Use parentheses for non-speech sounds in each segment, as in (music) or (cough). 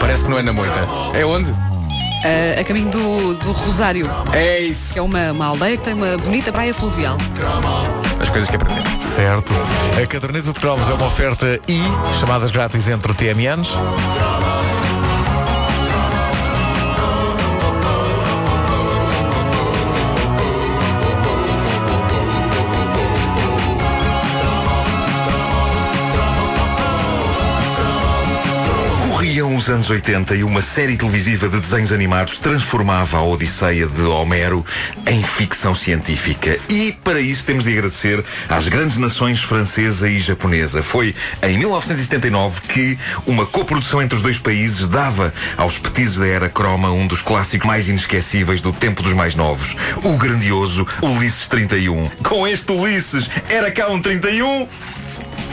Parece que não é na moita. É onde? Uh, a caminho do, do Rosário, É isso. que é uma, uma aldeia que tem uma bonita praia fluvial. As coisas que aprendemos. Certo. A caderneta de cromos é uma oferta I, chamadas grátis entre TMNs. Corriam os anos 80 e uma série televisiva de desenhos animados transformava a Odisseia de Homero em ficção científica. E para isso temos de agradecer às grandes nações francesa e japonesa. Foi em 1979 que uma coprodução entre os dois países dava aos petizes da era croma um dos clássicos mais inesquecíveis do tempo dos mais novos, o grandioso Ulisses 31. Com este Ulisses, era cá um 31?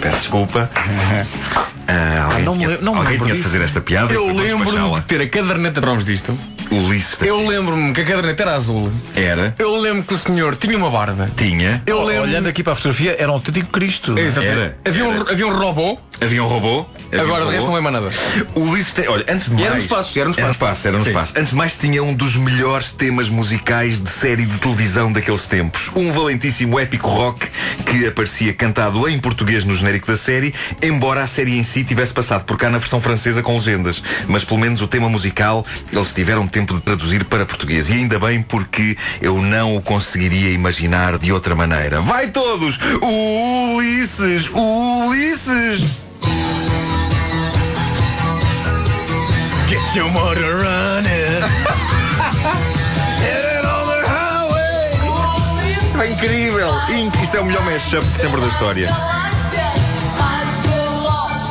Peço desculpa. (laughs) Ah, alguém não me tinha, lembro- não alguém tinha de fazer esta piada. Eu lembro-me de ter a caderneta de cromos disto. Ulisses Eu lembro-me que a caderneta era azul. era, Eu lembro que o senhor tinha uma barba. tinha, Eu lembro. Olhando aqui para a fotografia, era um autêntico Cristo. é? Exatamente. Era. Havia, Um, Era. havia um robô. Havia um robô. havia Agora um de resto não é mais nada. Ulisses tem, olha, antes de mais. era no espaço, era no espaço. era Sim. espaço. Antes de mais, tinha um dos melhores temas musicais de série de televisão daqueles tempos. Um valentíssimo épico rock que aparecia cantado em português no genérico da série, embora a série em si tivesse passado por cá na versão francesa com legendas. Mas pelo menos o tema musical eles tiveram tempo de traduzir para português. E ainda bem porque eu não o conseguiria imaginar de outra maneira. Vai todos! Ulisses! Ulisses! Motor running. Headed on the highway. Incrível! Inc- Isso é o melhor mashup de sempre da história. To world.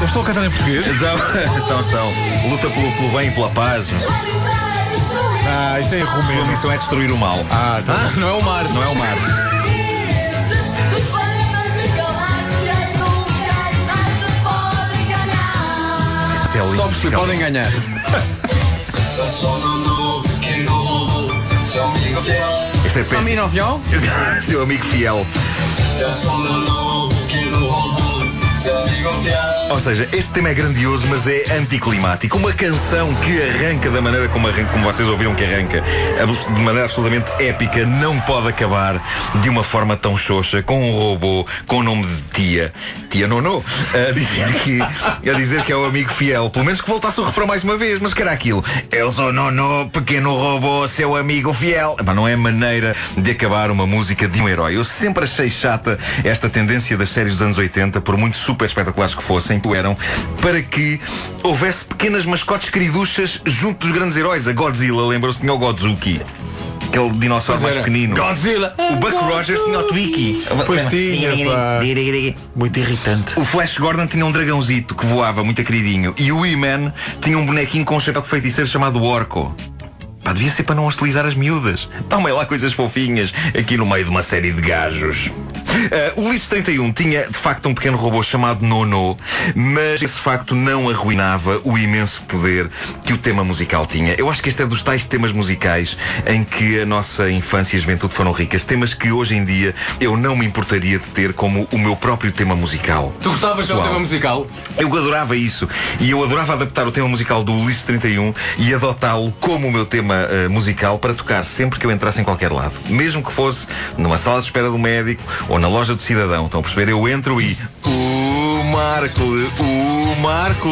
Eu estou a cantar em português. Então, então estão. Luta pelo, pelo bem e pela paz. Ah, isto é sua missão é destruir o mal. Ah, tá. Ah, não é o mar. Não é o mar. Isto é lindo. Só porque podem ganhar. Este é Só péssimo. Minovião? (laughs) Seu amigo fiel. Ou seja, este tema é grandioso, mas é anticlimático. Uma canção que arranca da maneira como arranca, como vocês ouviram que arranca, de maneira absolutamente épica, não pode acabar de uma forma tão xoxa, com um robô com o nome de tia, tia Nono, a dizer que, a dizer que é o amigo fiel. Pelo menos que voltasse o refrão mais uma vez, mas que era aquilo. Eu sou Nono, pequeno robô, seu amigo fiel. Epá, não é maneira de acabar uma música de um herói. Eu sempre achei chata esta tendência das séries dos anos 80, por muito super espetaculares que fossem, que eram, para que houvesse pequenas mascotes queriduchas junto dos grandes heróis. A Godzilla, lembram-se, tinha o Godzuki. Aquele dinossauro mais pequenino. Godzilla. O Buck Rogers tinha o Twiki. Pois tinha, pá. Muito irritante. O Flash Gordon tinha um dragãozito que voava, muito queridinho. E o E-Man tinha um bonequinho com um chapéu de feiticeiro chamado Orco. Pá, devia ser para não hostilizar as miúdas. Tomem lá coisas fofinhas aqui no meio de uma série de gajos. Ah, o Ulisses 31 tinha de facto um pequeno robô chamado Nono, mas esse facto não arruinava o imenso poder que o tema musical tinha. Eu acho que este é dos tais temas musicais em que a nossa infância e juventude foram ricas. Temas que hoje em dia eu não me importaria de ter como o meu próprio tema musical. Tu gostavas de um tema musical? Eu adorava isso. E eu adorava adaptar o tema musical do Ulisses 31 e adotá-lo como o meu tema eh, musical para tocar sempre que eu entrasse em qualquer lado. Mesmo que fosse numa sala de espera do médico ou na loja do cidadão. Estão a perceber? Eu entro e. O Marco, o Marco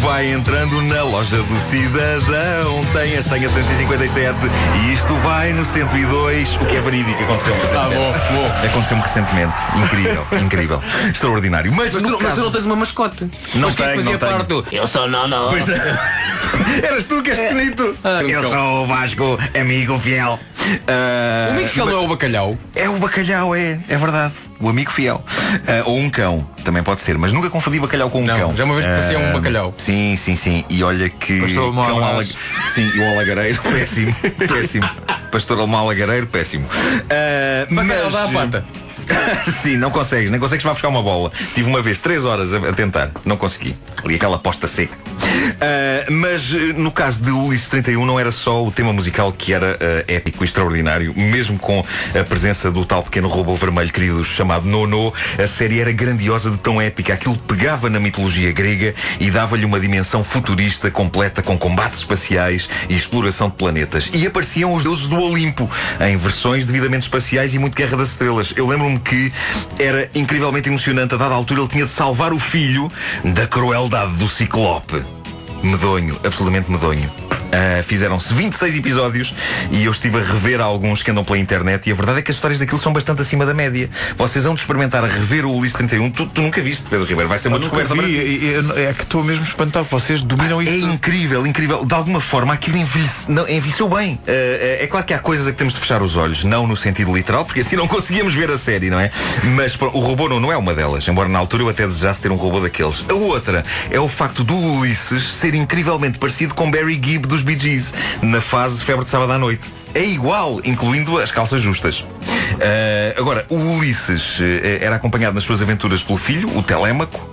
vai entrando na loja do cidadão. Tem a senha 157 e isto vai no 102. O que é verídico, aconteceu Ah, recentemente. bom, bom. Aconteceu-me recentemente. Incrível, (laughs) incrível. Extraordinário. Mas, Mas tu, mas tu caso- não tens uma mascote. Não mas quem é que tenho, fazia não tenho. parte do. Eu sou Nono. Pois (laughs) Eras tu que és bonito. Ah, Eu então. sou o Vasco, amigo fiel. Ah, O amigo não é o bacalhau. é o bacalhau, é, é verdade. O amigo fiel. Ah, ou um cão, também pode ser, mas nunca confundi bacalhau com um Não, cão. já uma vez parecia um Ah, bacalhau. Sim, sim, sim. E olha que. Pastor alemão cão alag- Sim, e o alagareiro, (laughs) péssimo. péssimo. Pastor alemão alagareiro, péssimo. Ah, Bacalhau mas- dá a pata. (laughs) Sim, não consegues, nem consegues lá buscar uma bola. Tive uma vez três horas a, a tentar, não consegui. Ali aquela posta seca. Ah, mas eh, no caso de Ulisses 31 não era só o tema musical que era ah, épico e extraordinário, mesmo com a presença do tal pequeno robô vermelho querido chamado Nono, a série era grandiosa de tão épica. Aquilo pegava na mitologia grega e dava-lhe uma dimensão futurista completa com combates espaciais e exploração de planetas. E apareciam os deuses do Olimpo em versões devidamente espaciais e muito Guerra das Estrelas. Eu lembro-me que era incrivelmente emocionante. A dada altura ele tinha de salvar o filho da crueldade do Ciclope. Medonho, absolutamente medonho. Uh, Fizeram-se 26 episódios e eu estive a rever alguns que andam pela internet e a verdade é que as histórias daquilo são bastante acima da média. Vocês vão de experimentar a rever o Ulisses 31. Tu, tu nunca viste, Pedro Ribeiro. Vai ser uma Eu descoberta. vi, e- é que estou mesmo espantado. Vocês dominam É isso. tudo. incrível, incrível. De alguma forma aquilo envelhece, não, envelheceu bem. Uh, é claro que há coisas a que temos de fechar os olhos, não no sentido literal, porque assim não conseguíamos ver a série, não é? Mas o robô não, não é uma delas, embora na altura eu até desejasse ter um robô daqueles. A outra é o facto do Ulisses ser incrivelmente parecido com Barry Gibb dos Bee Gees, na fase Febre de Sábado à Noite. É igual, incluindo as calças justas. Uh, agora, o Ulisses eh, era acompanhado nas suas aventuras pelo filho, o Telémaco.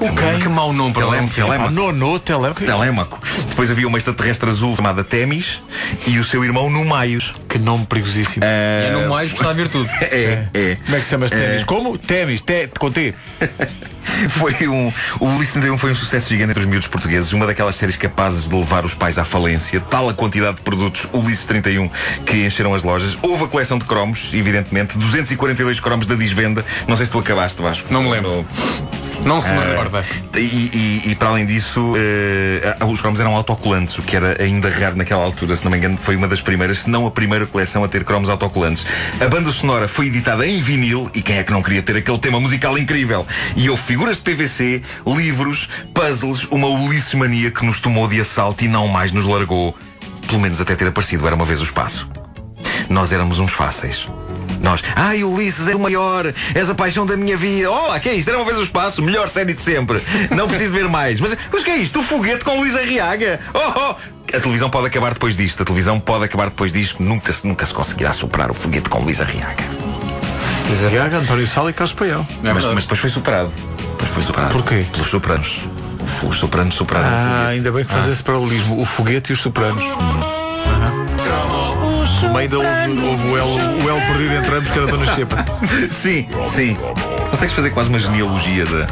O quem? Que mau nome para. Telemaco. Ah, Nono, Telemaco. Telemaco. Depois havia uma extraterrestre azul chamada Temis e o seu irmão Numaios. Que nome perigosíssimo. E é no mais gostar de ver tudo. (laughs) É, é. Como é que se chama este ténis? Como? Témis, té, com T. (laughs) Foi um, o Ulisses 31 foi um sucesso gigante entre os miúdos portugueses, uma daquelas séries capazes de levar os pais à falência, tal a quantidade de produtos Ulisses 31 que encheram as lojas. Houve a coleção de cromos, evidentemente, 242 cromos da Disvenda. Não sei se tu acabaste, Vasco. Não me lembro. Não se me recorda. E, e- e, para além disso, eh, os cromos eram autocolantes, o que era ainda raro naquela altura, se não me engano, foi uma das primeiras, se não a primeira coleção a ter cromos autocolantes. A banda sonora foi editada em vinil, e quem é que não queria ter aquele tema musical incrível? E houve figuras de PVC, livros, puzzles, uma Ulisses mania que nos tomou de assalto e não mais nos largou. Pelo menos até ter aparecido Era uma vez o espaço. Nós éramos uns fáceis. Nós, ai Ulisses é o maior, és a paixão da minha vida. Olá, que é isto? Era uma vez o espaço, melhor série de sempre. Não preciso ver mais. Mas, mas o que é isto? O foguete com Luís Arriaga. Oh, oh. A televisão pode acabar depois disto. A televisão pode acabar depois disto. Nunca, se- nunca se conseguirá superar o foguete com Luís Arriaga. Gaga, António Sala e Carlos Paião. É mas, mas depois foi superado. Depois foi superado. Porquê? Pelos sopranos. Os sopranos superaram o Ah, ainda bem que faz esse paralelismo. O foguete e os sopranos. Aham. No meio da houve, houve o, L, o L perdido entre ambos, que era a Dona Xepa. (laughs) Sim, sim. Consegues fazer quase uma genealogia de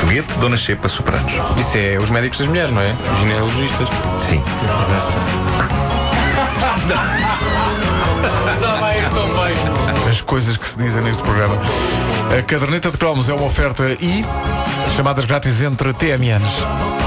foguete, Dona Xepa, sopranos. Isso é os médicos das mulheres, não é? Os gineologistas. Sim. As coisas que se dizem neste programa. A caderneta de cromos é uma oferta e chamadas grátis entre TMNs.